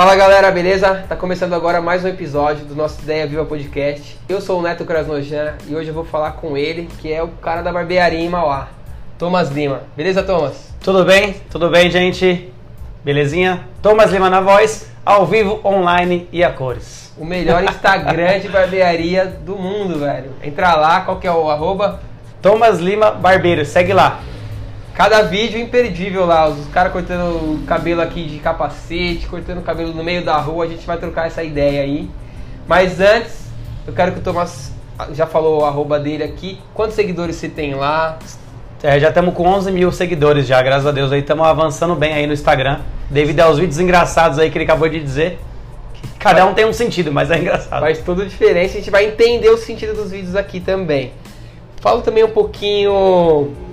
Fala galera, beleza? Tá começando agora mais um episódio do nosso Ideia Viva Podcast. Eu sou o Neto Krasnojan e hoje eu vou falar com ele, que é o cara da barbearia em Mauá, Thomas Lima. Beleza, Thomas? Tudo bem? Tudo bem, gente? Belezinha? Thomas Lima na voz, ao vivo, online e a cores. O melhor Instagram de barbearia do mundo, velho. Entra lá, qual que é o arroba? Thomas Lima Barbeiro, segue lá. Cada vídeo imperdível lá, os caras cortando o cabelo aqui de capacete, cortando o cabelo no meio da rua, a gente vai trocar essa ideia aí. Mas antes, eu quero que o Thomas já falou o arroba dele aqui. Quantos seguidores você tem lá? É, já estamos com 11 mil seguidores já, graças a Deus. Aí estamos avançando bem aí no Instagram. Devido aos vídeos engraçados aí que ele acabou de dizer. Cada um tem um sentido, mas é engraçado. Faz toda a diferença, a gente vai entender o sentido dos vídeos aqui também. Fala também um pouquinho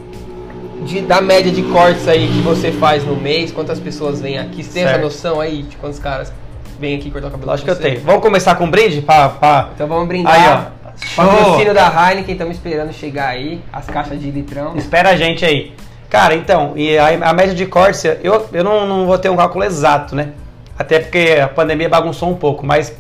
de, da média de cortes aí que você faz no mês, quantas pessoas vêm aqui. Você tem essa Certo. noção aí de quantos caras vêm aqui cortar o cabelo Acho que eu tenho. Vamos começar com um brinde? Pá, pá. Então vamos brindar. Aí, ó. Patrocínio da Heineken, estamos esperando chegar aí. As caixas de litrão. Espera a gente aí. Cara, então, e a, a média de cortes, eu, eu não, não vou ter um cálculo exato, né? Até porque a pandemia bagunçou um pouco, mas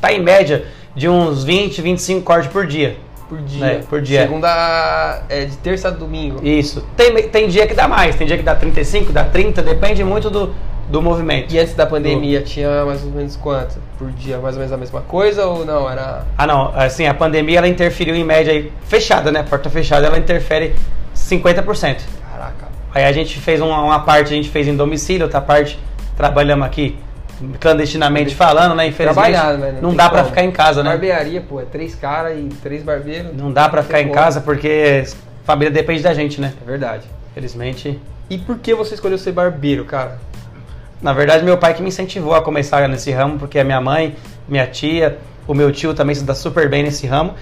tá em média de uns 20, 25 cortes por dia. Por dia. É, por dia. Segunda. É de terça a domingo. Isso. Tem, tem dia que dá mais, tem dia que dá 35, dá 30, depende muito do, do movimento. E antes da pandemia tinha mais ou menos quanto por dia? Mais ou menos a mesma coisa ou não? Era. Ah, não, assim, a pandemia ela interferiu em média aí, fechada, né? Porta fechada, ela interfere 50%. Caraca. Aí a gente fez uma, uma parte, a gente fez em domicílio, outra parte trabalhamos aqui clandestinamente falando, né? Infelizmente, né? não tem dá pra como. ficar em casa, né? Barbearia, pô, é três caras e três barbeiros. Não dá pra ficar em como. casa porque a família depende da gente, né? É verdade. Felizmente. E por que você escolheu ser barbeiro, cara? Na verdade, meu pai que me incentivou a começar nesse ramo, porque a minha mãe, minha tia, o meu tio também se dá super bem nesse ramo.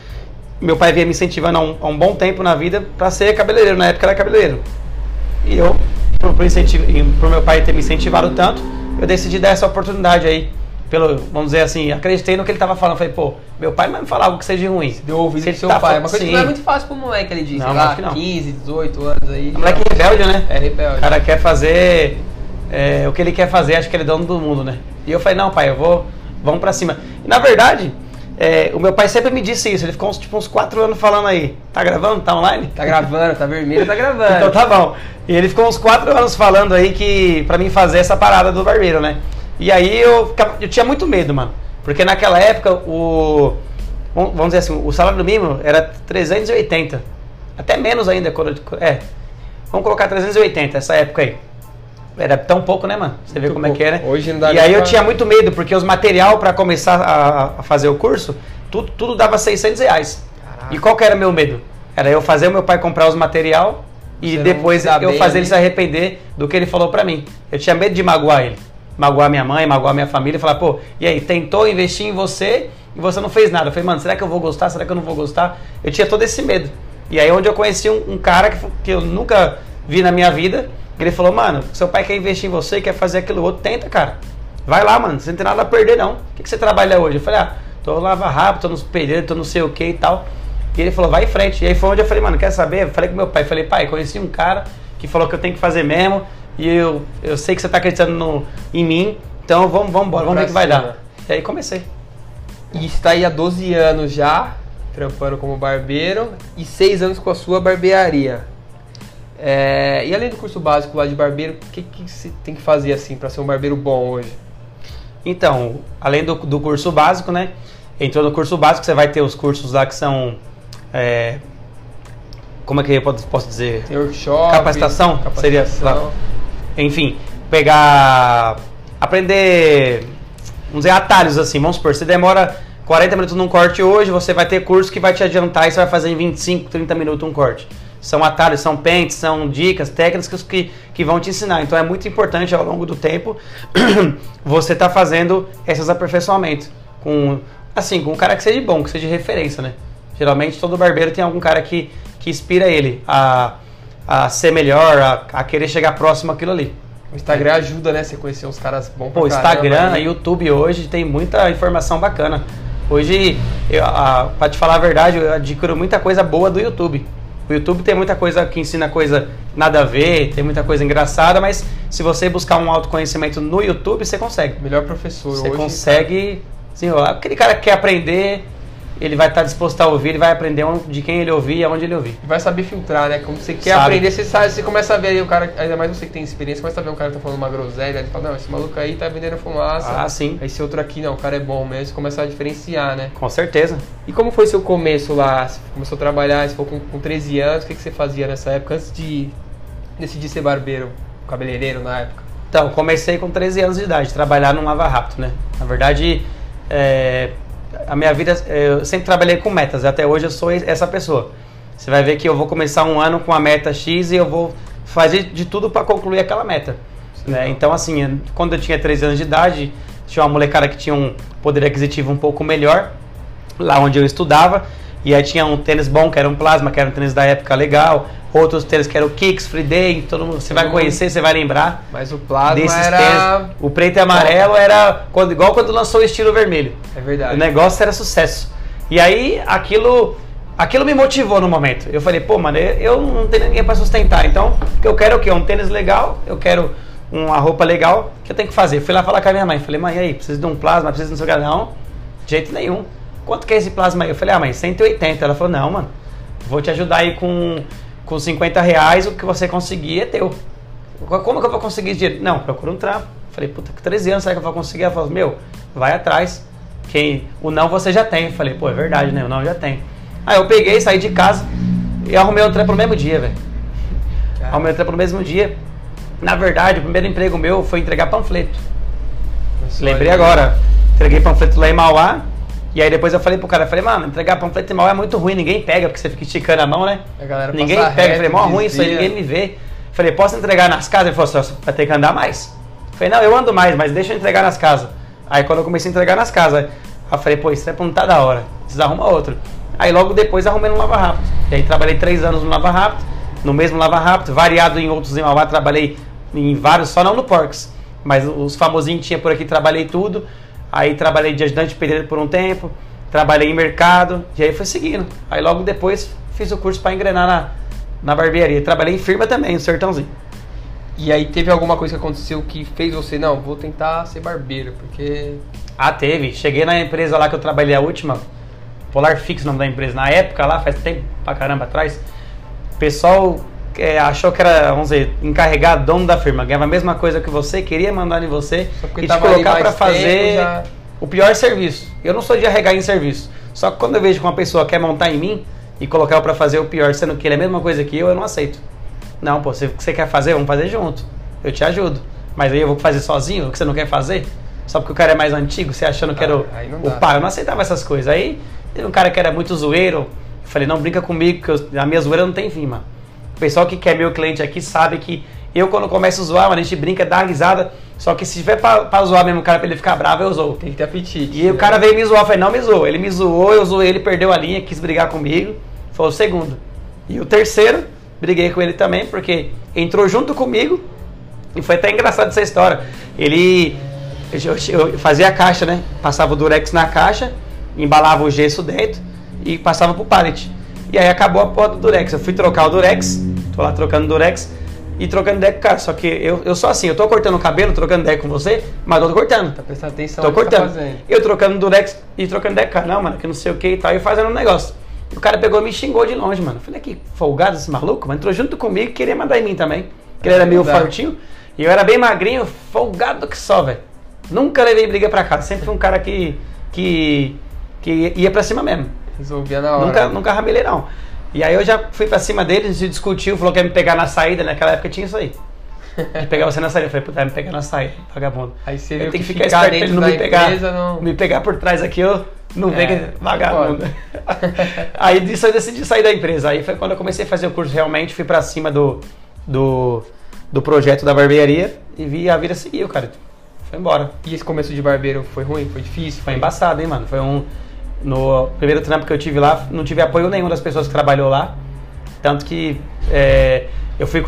Meu pai vinha me incentivando há um, há um bom tempo na vida pra ser cabeleireiro. Na época era cabeleireiro. E eu, por, por, incentivo, por meu pai ter me incentivado tanto, eu decidi dar essa oportunidade aí. Pelo, vamos dizer assim, acreditei no que ele tava falando. Falei, pô, meu pai não vai me falar algo que seja ruim. Deu ouvido ele seu tá pai. falando- Uma coisa que Sim. não é muito fácil pro moleque, ele disse. Não, lá, acho que não. 15, 18 anos aí. É moleque rebelde, né? É rebelde. O cara quer fazer é, o que ele quer fazer, acho que ele é dono do mundo, né? E eu falei, não, pai, eu vou, vamos pra cima. E na verdade, é, o meu pai sempre me disse isso, ele ficou uns, tipo, uns quatro anos falando aí, tá gravando, tá online? Tá gravando, tá vermelho, tá gravando. Então tá bom. E ele ficou uns quatro anos falando aí que pra mim fazer essa parada do barbeiro, né? E aí eu, eu tinha muito medo, mano. Porque naquela época o. Vamos dizer assim, o salário mínimo era 380. Até menos ainda. Quando, é. Vamos colocar 380 essa época aí. Era tão pouco, né, mano? Você vê como é que é, né? pouco. Hoje não dá E aí eu pra- tinha muito medo, porque os material pra começar a, a fazer o curso, tudo, tudo dava 600 reais. Caraca. E qual que era meu medo? Era eu fazer o meu pai comprar os material e Você depois eu bem fazer ali. ele se arrepender do que ele falou pra mim. Eu tinha medo de magoar ele. Magoar minha mãe, magoar minha família, falar, pô, e aí, tentou investir em você e você não fez nada. Eu falei, mano, será que eu vou gostar? Será que eu não vou gostar? Eu tinha todo esse medo. E aí onde eu conheci um, um cara que, que eu nunca vi na minha vida, ele falou, mano, seu pai quer investir em você, quer fazer aquilo outro, tenta, cara. Vai lá, mano, você não tem nada a perder, não. O que, que você trabalha hoje? Eu falei, ah, tô lava rápido, tô nos pedreiros, tô não sei o que e tal. E ele falou, vai em frente. E aí foi onde eu falei, mano, quer saber? Eu falei com meu pai, falei, pai, conheci um cara que falou que eu tenho que fazer mesmo. E eu, eu sei que você tá acreditando no, em mim, então vamos, vamos embora, vamos ver o que vai dar. E aí comecei. E está aí há 12 anos já, trampando como barbeiro, e 6 anos com a sua barbearia. É, e além do curso básico lá de barbeiro, o que, que você tem que fazer assim para ser um barbeiro bom hoje? Então, além do, do curso básico, né? Entrou no curso básico, você vai ter os cursos lá que são. é, como é que eu posso dizer? Tem workshop? Capacitação? Seria capacitação. lá. Enfim, pegar. Aprender. Vamos dizer, atalhos assim. Vamos supor, você demora 40 minutos num corte hoje, você vai ter curso que vai te adiantar e você vai fazer em 25, 30 minutos um corte. São atalhos, são pentes, são dicas, técnicas que, que vão te ensinar. Então é muito importante ao longo do tempo você estar fazendo esses aperfeiçoamentos. Com, assim, com um cara que seja bom, que seja de referência, né? Geralmente todo barbeiro tem algum cara que, que inspira ele a, a ser melhor, a, a querer chegar próximo àquilo ali. O Instagram ajuda, né? Você conhecer uns caras bons Pô, pra caramba Instagram, aí. YouTube hoje tem muita informação bacana. Hoje, eu, a, pra te falar a verdade, eu adquiro muita coisa boa do YouTube. O YouTube tem muita coisa que ensina coisa nada a ver, tem muita coisa engraçada, mas se você buscar um autoconhecimento no YouTube, você consegue. Melhor professor Você hoje. consegue desenrolar. Aquele cara que quer aprender, ele vai estar disposto a ouvir, ele vai aprender onde- de quem ele ouvir e aonde ele ouvir. Vai saber filtrar, né? Como você quer Sabe. aprender, você sabe, você começa a ver aí o cara, ainda mais você que tem experiência, começa a ver um cara que tá falando uma groselha, ele fala, não, esse maluco aí tá vendendo fumaça. Ah, sim. Esse outro aqui, não, o cara é bom mesmo, você começa a diferenciar, né? Com certeza. E como foi seu começo lá? Você começou a trabalhar, você ficou com, com 13 anos, o que, que você fazia nessa época, antes de decidir ser barbeiro, cabeleireiro na época? Então, comecei com 13 anos de idade, trabalhar num lava rápido, né? Na verdade, é, a minha vida, eu sempre trabalhei com metas, até hoje eu sou essa pessoa. Você vai ver que eu vou começar um ano com a meta X e eu vou fazer de tudo para concluir aquela meta. Né? Então, assim, quando eu tinha 13 anos de idade, tinha uma molecada que tinha um poder aquisitivo um pouco melhor, lá onde eu estudava, e aí tinha um tênis bom, que era um plasma, que era um tênis da época legal, outros tênis que eram Kicks, Free Day, todo mundo, você vai mundo- conhecer, você vai lembrar Mas o plasma desses era... tênis. O preto e amarelo era quando, igual quando lançou o estilo vermelho. É verdade. O negócio era sucesso. E aí aquilo aquilo me motivou no momento. Eu falei, pô, mano, eu- não tenho ninguém para sustentar. Então, eu quero o quê? Um tênis legal, eu quero uma roupa legal, o que eu tenho que fazer? Fui lá falar com a minha mãe. Falei, mãe, e aí, preciso de um plasma, preciso não sei o que. Não, de jeito nenhum. Quanto que é esse plasma aí? Eu falei, ah, mãe, 180. Ela falou, não, mano, vou te ajudar aí com, com 50 reais, o que você conseguir é teu. Como que eu vou conseguir esse dinheiro? Não, procura um trampo. Falei, puta, com 13 anos, será que eu vou conseguir? Ela falou, meu, vai atrás. Quem, o não você já tem. Falei, pô, é verdade, né? O não eu já tem. Aí eu peguei, saí de casa e arrumei um trampo no mesmo dia, velho. Arrumei um trampo no mesmo dia. Na verdade, o primeiro emprego meu foi entregar panfleto. Lembrei agora. Entreguei panfleto lá em Mauá. E aí depois eu falei pro cara, falei, mano, entregar panfleto em Mauá é muito ruim, ninguém pega, porque você fica esticando a mão, né? A galera Ninguém pega. reto, falei, mó ruim isso aí, ninguém me vê. Falei, posso entregar nas casas? Ele falou, "Só vai ter que andar mais. Falei, não, eu ando mais, mas deixa eu entregar nas casas. Aí quando eu comecei a entregar nas casas, eu falei, pô, isso é não tá da hora. Precisa arrumar outro. Aí logo depois arrumei no Lava Rápido. E aí trabalhei três anos no Lava Rápido, no mesmo Lava Rápido, variado em outros em Mauá, trabalhei em vários, só não no Porks. Mas os famosinhos que tinha por aqui, trabalhei tudo. Aí trabalhei de ajudante de pedreiro por um tempo, trabalhei em mercado, e aí foi seguindo. Aí logo depois fiz o curso para engrenar na, na barbearia. Trabalhei em firma também, no Sertãozinho. E aí teve alguma coisa que aconteceu que fez você, não, vou tentar ser barbeiro, porque... Ah, teve. Cheguei na empresa lá que eu trabalhei a última, Polar Fix, o nome da empresa. Na época lá, faz tempo pra caramba atrás, o pessoal é, achou que era, vamos dizer, encarregado, dono da firma. Ganhava a mesma coisa que você, queria mandar em você e te colocar pra fazer já- o pior serviço. Eu não sou de arregar em serviço. Só que quando eu vejo que uma pessoa quer montar em mim e colocar pra fazer o pior, sendo que ele é a mesma coisa que eu, eu não aceito. Não, pô, se você quer fazer, vamos fazer junto. Eu te ajudo. Mas aí eu vou fazer sozinho, o que você não quer fazer? Só porque o cara é mais antigo, você achando que era o, Ah, o pai. Eu não aceitava essas coisas. Aí, teve um cara que era muito zoeiro. Eu falei, não brinca comigo, que eu- a minha zoeira não tem fim, mano. O pessoal que quer meu cliente aqui sabe que eu, quando começo a zoar, mano, a gente brinca, dá uma risada. Só que se tiver pra, pra zoar mesmo o cara pra ele ficar bravo, eu zoo. Tem que ter apetite. E o né? cara veio me zoar, eu falei, não me zoou. Ele me zoou, eu zoei, ele perdeu a linha, quis brigar comigo. Foi o segundo. E o terceiro, briguei com ele também, porque entrou junto comigo. E foi até engraçado essa história. Ele. Eu, eu fazia a caixa, né? Passava o durex na caixa, embalava o gesso dentro e passava pro pallet. E aí acabou a porta do durex. Eu fui trocar o durex, tô lá trocando o durex e trocando deck com o cara. Só que eu, eu sou assim, eu tô cortando o cabelo, trocando deck com você, mas eu tô cortando. Tá prestando atenção Tô tá cortando. fazendo. eu trocando durex e trocando deck, cara, não, mano, que não sei o que e tal, e fazendo um negócio. E o cara pegou e me xingou de longe, mano. Falei, que folgado esse maluco, mas entrou junto comigo e queria mandar em mim também. Que ele era meio Não dá. fortinho. E eu era bem magrinho, folgado que só, velho. Nunca levei briga pra casa. Sempre fui um cara que, que, que ia pra cima mesmo. Resolvia na hora. Nunca, nunca ramelei, não. E aí eu já fui pra cima dele, a gente discutiu, falou que ia me pegar na saída. Naquela época tinha isso aí. De pegar você na saída. Eu falei, puta, vai me pegar na saída, vagabundo. Aí você Eu tenho que que ficar ficar esperto ele não me pegar, empresa não... me pegar por trás aqui, eu não É, é vagabundo. aí disso eu decidi sair da empresa. Aí foi quando eu comecei a fazer o curso realmente, fui pra cima do, do, do projeto da barbearia e vi a vida seguiu, cara. Foi embora. E esse começo de barbeiro foi ruim? Foi difícil? Foi embaçado, hein, mano? Foi um. No primeiro trampo que eu tive lá, não tive apoio nenhum das pessoas que trabalhou lá. Tanto que é, eu fui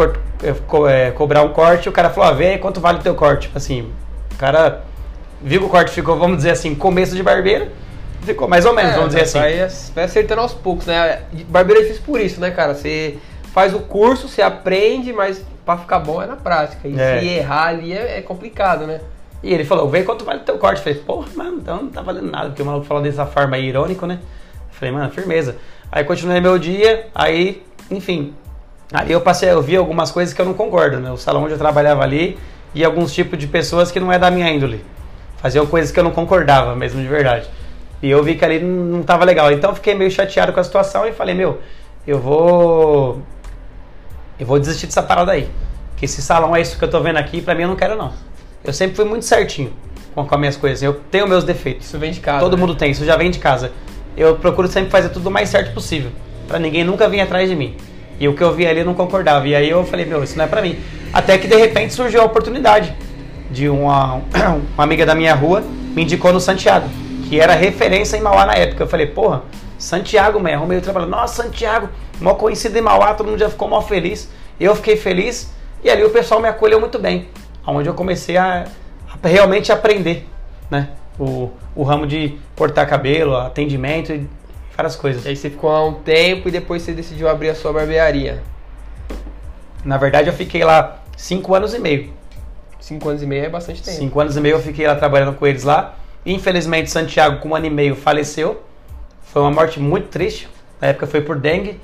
co- é, cobrar um corte o cara falou: ah, vê aí quanto vale o teu corte. Tipo Assim, o cara viu que o corte ficou, vamos dizer assim, começo de barbeiro. ficou mais ou menos, vamos dizer assim. Vai, vai acertando aos poucos, né? Barbeiro é difícil por isso, né, cara? Você faz o curso, você aprende, mas pra ficar bom é na prática. E É. se errar ali é, é complicado, né? E ele falou, vê quanto vale o teu corte. Eu falei, porra, mano, então não tá valendo nada, porque o maluco falou dessa forma aí, irônico, né? Eu falei, mano, firmeza. Aí continuei meu dia, aí, enfim. Aí eu passei, eu vi algumas coisas que eu não concordo, né? O salão onde eu trabalhava ali e alguns tipos de pessoas que não é da minha índole. Faziam coisas que eu não concordava mesmo, de verdade. E eu vi que ali não tava legal. Então fiquei meio chateado com a situação e falei, meu, eu vou. Eu vou desistir dessa parada aí. Que esse salão é isso que eu tô vendo aqui, pra mim eu não quero não. Eu sempre fui muito certinho com, com as minhas coisas. Eu tenho meus defeitos. Isso vem de casa. Todo né? mundo tem, isso já vem de casa. Eu procuro sempre fazer tudo o mais certo possível, Pra ninguém nunca vir atrás de mim. E o que eu vi ali eu não concordava. E aí eu falei, meu, isso não é pra mim. Até que de repente surgiu a oportunidade de uma, uma amiga da minha rua me indicou no Santiago, que era referência em Mauá na época. Eu falei, porra, Santiago, mãe, arrumei o trabalho. Nossa, Santiago, mó conhecido em Mauá, todo mundo já ficou mó feliz. Eu fiquei feliz e ali o pessoal me acolheu muito bem. Onde eu comecei a, a realmente aprender, né? O, o ramo de cortar cabelo, atendimento e várias coisas. E aí você ficou lá um tempo e depois você decidiu abrir a sua barbearia. Na verdade, eu fiquei lá cinco anos e meio. Cinco anos e meio é bastante tempo. Cinco anos e meio eu fiquei lá trabalhando com eles lá. Infelizmente, Santiago, com um ano e meio, faleceu. Foi uma morte muito triste. Na época foi por dengue.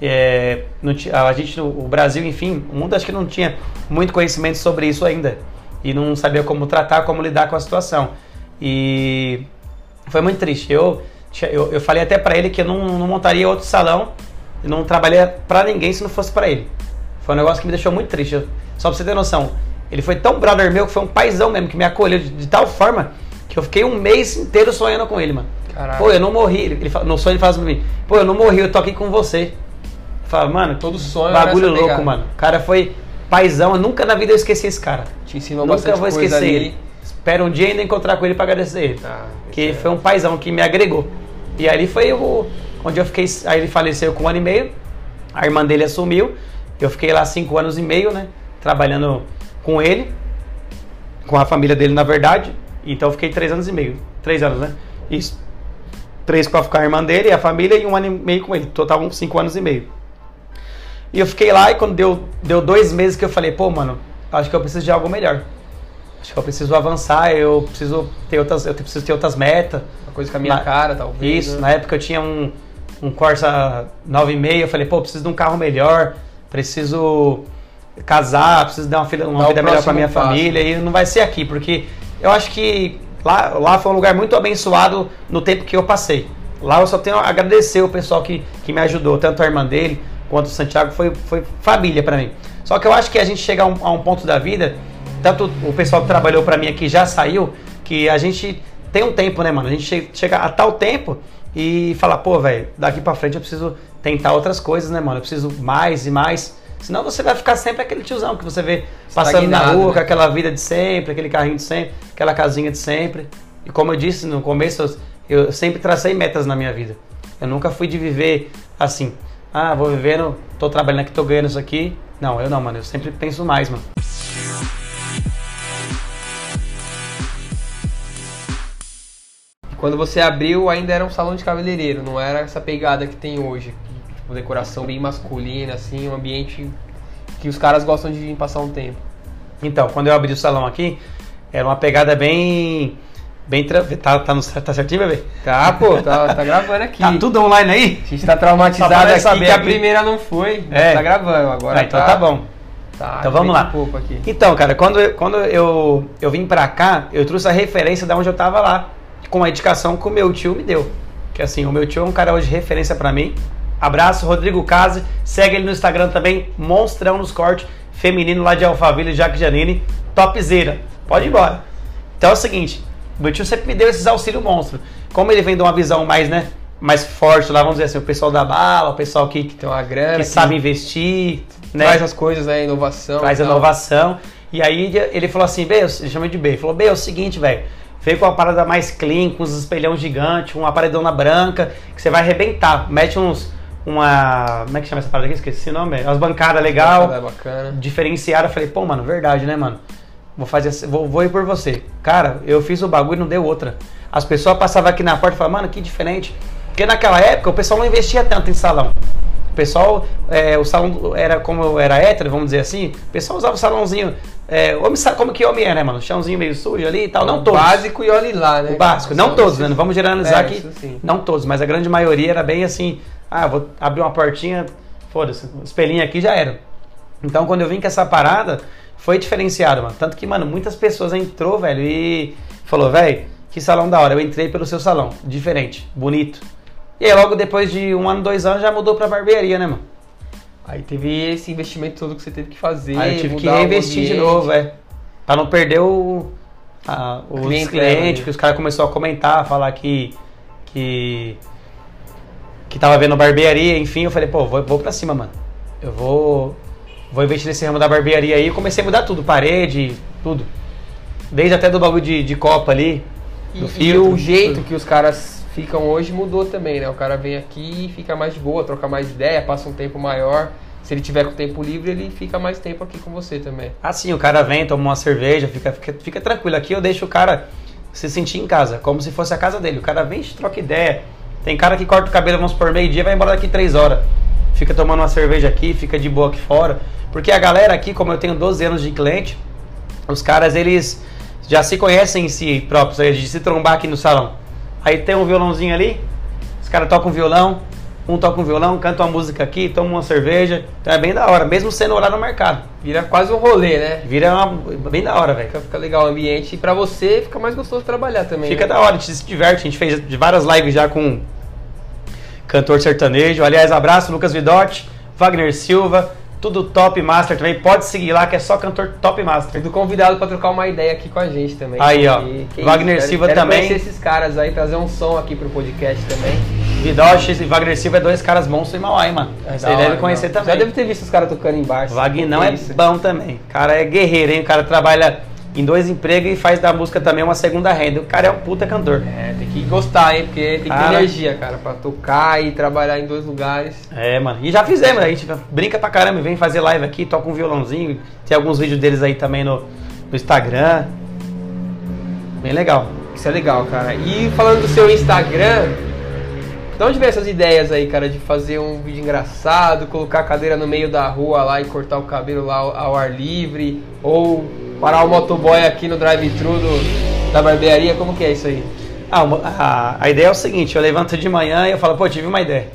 É, a gente, o Brasil, enfim, o mundo acho que não tinha muito conhecimento sobre isso ainda. E não sabia como tratar, como lidar com a situação. E foi muito triste. Eu, eu, eu falei até pra ele que eu não, não montaria outro salão. E não trabalharia pra ninguém se não fosse pra ele. Foi um negócio que me deixou muito triste. Eu- só pra você ter noção, ele foi tão brother meu que foi um paizão mesmo, que me acolheu de, de tal forma que eu fiquei um mês inteiro sonhando com ele, mano. Pô, eu não morri. Ele, ele, no sonho ele fala assim pra mim, pô, eu não morri, eu tô aqui com você. Eu falo, mano, Todo sonho bagulho louco, pegada. mano. O cara foi paizão, eu nunca na vida eu esqueci esse cara. Te ensinou Nunca vou esquecer ali. ele. Espero um dia ainda encontrar com ele pra agradecer ele. Ah, que é- foi um paizão que me agregou. E ali foi o, onde eu fiquei. Aí ele faleceu com um ano e meio. A irmã dele assumiu. Eu fiquei lá cinco anos e meio, né? Trabalhando com ele. Com a família dele, na verdade. Então eu fiquei três anos e meio. Três anos, né? Isso. Três com a, com a irmã dele, a família, e um ano e meio com ele. Total, cinco anos e meio. E eu fiquei lá e quando deu, deu dois meses que eu falei, pô, mano, acho que eu preciso de algo melhor. Acho que eu preciso avançar, eu preciso ter outras, eu preciso ter outras metas. Uma coisa com a minha Na- cara, talvez. Isso, né? na época eu tinha um, um Corsa 9,5, eu falei, pô, preciso de um carro melhor, preciso casar, preciso dar uma, filha, uma vida melhor pra minha passo. família e não vai ser aqui, porque eu acho que lá, lá foi um lugar muito abençoado no tempo que eu passei. Lá eu só tenho a agradecer o pessoal que, que me ajudou, tanto a irmã dele quanto o Santiago, foi, foi família pra mim. Só que eu acho que a gente chega a um, a um ponto da vida, tanto o pessoal que trabalhou pra mim aqui já saiu, que a gente tem um tempo, né, mano? A gente che- chega a tal tempo e fala, pô, velho, daqui pra frente eu preciso tentar outras coisas, né, mano? Eu preciso mais e mais. Senão você vai ficar sempre aquele tiozão que você vê passando na rua né? com aquela vida de sempre, aquele carrinho de sempre, aquela casinha de sempre. E como eu disse no começo, eu, eu sempre tracei metas na minha vida. Eu nunca fui de viver assim. Ah, vou vivendo, tô trabalhando aqui, tô ganhando isso aqui. Não, eu não, mano. Eu sempre penso mais, mano. Quando você abriu, ainda era um salão de cabeleireiro, não era essa pegada que tem hoje. Tipo, decoração bem masculina, assim, um ambiente que os caras gostam de passar um tempo. Então, quando eu abri o salão aqui, era uma pegada bem. Bem. Tra... Tá, tá, no... tá certinho, bebê? Tá, pô, tá, tá gravando aqui. Tá tudo online aí? A gente tá traumatizado para aqui saber que a primeira não foi. É. Tá gravando agora. Ah, então tá bom. Tá, Então vamos lá. Então, cara, quando, eu, quando eu, eu vim pra cá, eu trouxe a referência da onde eu tava lá, com a indicação que o meu tio me deu. Que assim, o meu tio é um cara hoje de referência pra mim. Abraço, Rodrigo Case. Segue ele no Instagram também, Monstrão nos Cortes, feminino lá de Alphaville, Jaque Janine. Topzera. Pode ir embora. Então é o seguinte, meu tio sempre me deu esses auxílios monstro. Como ele vem de uma visão mais, né, mais forte lá, vamos dizer assim, o pessoal da bala, o pessoal que, que, Tem uma grana. sabe investir, né? Traz as coisas, né? Inovação. traz inovação. E aí ele falou assim, Bê, ele chama de B, ele falou, Bê, é o seguinte, velho, veio com uma parada mais clean, com uns espelhão gigante, uma paredona branca, que você vai arrebentar. Mete uns, uma, como é que chama essa parada aqui? Esqueci o nome, umas bancadas legal, É bacana. diferenciada. Eu falei, pô, mano, verdade, né, mano? Vou fazer, assim, vou, vou ir por você. Cara, eu fiz o bagulho e não deu outra. As pessoas passavam aqui na porta e falavam, mano, que diferente. Porque naquela época o pessoal não investia tanto em salão. O pessoal, é, o salão era como era hétero, vamos dizer assim, o pessoal usava o salãozinho. É, homem, como que homem é, né, mano? Chãozinho meio sujo ali e tal. Não o todos. básico e olhe lá, né? O básico. Não todos, esses- né? Não vamos generalizar É, aqui. Não todos, mas a grande maioria era bem assim. Ah, vou abrir uma portinha, foda-se, espelhinho aqui já era. Então quando eu vim com essa parada, foi diferenciado, mano. Tanto que, mano, muitas pessoas entrou, velho, e falou, velho, que salão da hora. Eu entrei pelo seu salão. Diferente, bonito. E aí logo depois de um ano, dois anos, já mudou pra barbearia, né, mano? Aí teve esse investimento todo que você teve que fazer. Aí eu tive que reinvestir de novo, é. Pra não perder o, a- os clientes, né? que os caras começaram a comentar, falar que. que. que tava vendo barbearia, enfim, eu falei, pô, vou, vou pra cima, mano. Eu vou. Vou investir nesse ramo da barbearia aí. E comecei a mudar tudo, parede, tudo. Desde até do bagulho de, de copa ali. E, do e o jeito que os caras ficam hoje mudou também, né? O cara vem aqui e fica mais de boa, troca mais ideia, passa um tempo maior. Se ele tiver com tempo livre, ele fica mais tempo aqui com você também. Assim, o cara vem, toma uma cerveja, fica, fica, fica tranquilo. Aqui eu deixo o cara se sentir em casa, como se fosse a casa dele. O cara vem e troca ideia. Tem cara que corta o cabelo, vamos por meio-dia, vai embora daqui três horas. Fica tomando uma cerveja aqui, fica de boa aqui fora. Porque a galera aqui, como eu tenho 12 anos de cliente, os caras, eles já se conhecem em si próprios, aí, de se trombar aqui no salão. Aí tem um violãozinho ali, os caras tocam violão, um toca um violão, canta uma música aqui, toma uma cerveja. Então é bem da hora, mesmo sendo horário no mercado. Vira quase um rolê, né? Vira uma, bem da hora, velho. Fica, fica legal o ambiente e pra você fica mais gostoso trabalhar também. Fica né? da hora, a gente se diverte. A gente fez várias lives já com cantor sertanejo. Aliás, abraço, Lucas Vidotti, Wagner Silva, tudo top master também. Pode seguir lá que é só cantor top master. Tudo convidado pra trocar uma ideia aqui com a gente também. Aí, ó. E Wagner quero- Silva quero também. conhecer esses caras aí, trazer um som aqui pro podcast também. Vidotti e Wagner Silva é dois caras monstros em Mauá, hein, mano. É Você deve hora, conhecer não. também. Já deve ter visto os caras tocando embaixo. Wagner não é isso? bom também. O cara é guerreiro, hein? O cara trabalha em dois empregos e faz da música também uma segunda renda. O cara é um puta cantor. É, tem que gostar, hein? Porque tem que ter Cara. energia, cara, pra tocar e trabalhar em dois lugares. É, mano. E já fizemos, a gente brinca pra caramba, vem fazer live aqui, toca um violãozinho. Tem alguns vídeos deles aí também no, no Instagram. Bem legal. Isso é legal, cara. E falando do seu Instagram, de onde vem essas ideias aí, cara, de fazer um vídeo engraçado, colocar a cadeira no meio da rua lá e cortar o cabelo lá ao ar livre, ou parar o motoboy aqui no drive-thru da barbearia? Como que é isso aí? Ah, a, a ideia é o seguinte, eu levanto de manhã e eu falo, pô, tive uma ideia.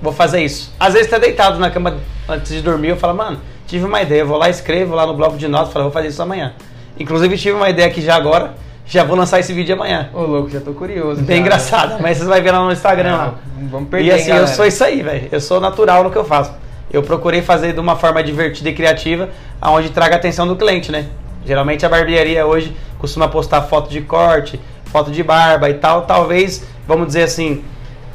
Vou fazer isso. Às vezes tá deitado na cama antes de dormir, eu falo, mano, tive uma ideia. Eu vou lá, escrevo lá no bloco de notas, falo, vou fazer isso amanhã. Inclusive tive uma ideia aqui já agora, já vou lançar esse vídeo amanhã. Ô, louco, já tô curioso. Bem já. engraçado, mas vocês vão ver lá no Instagram lá. Não, vamos perder, E assim, hein, eu sou isso aí, velho. Eu sou natural no que eu faço. Eu procurei fazer de uma forma divertida e criativa, aonde traga a atenção do cliente, né? Geralmente a barbearia hoje costuma postar foto de corte, foto de barba e tal. Talvez, vamos dizer assim,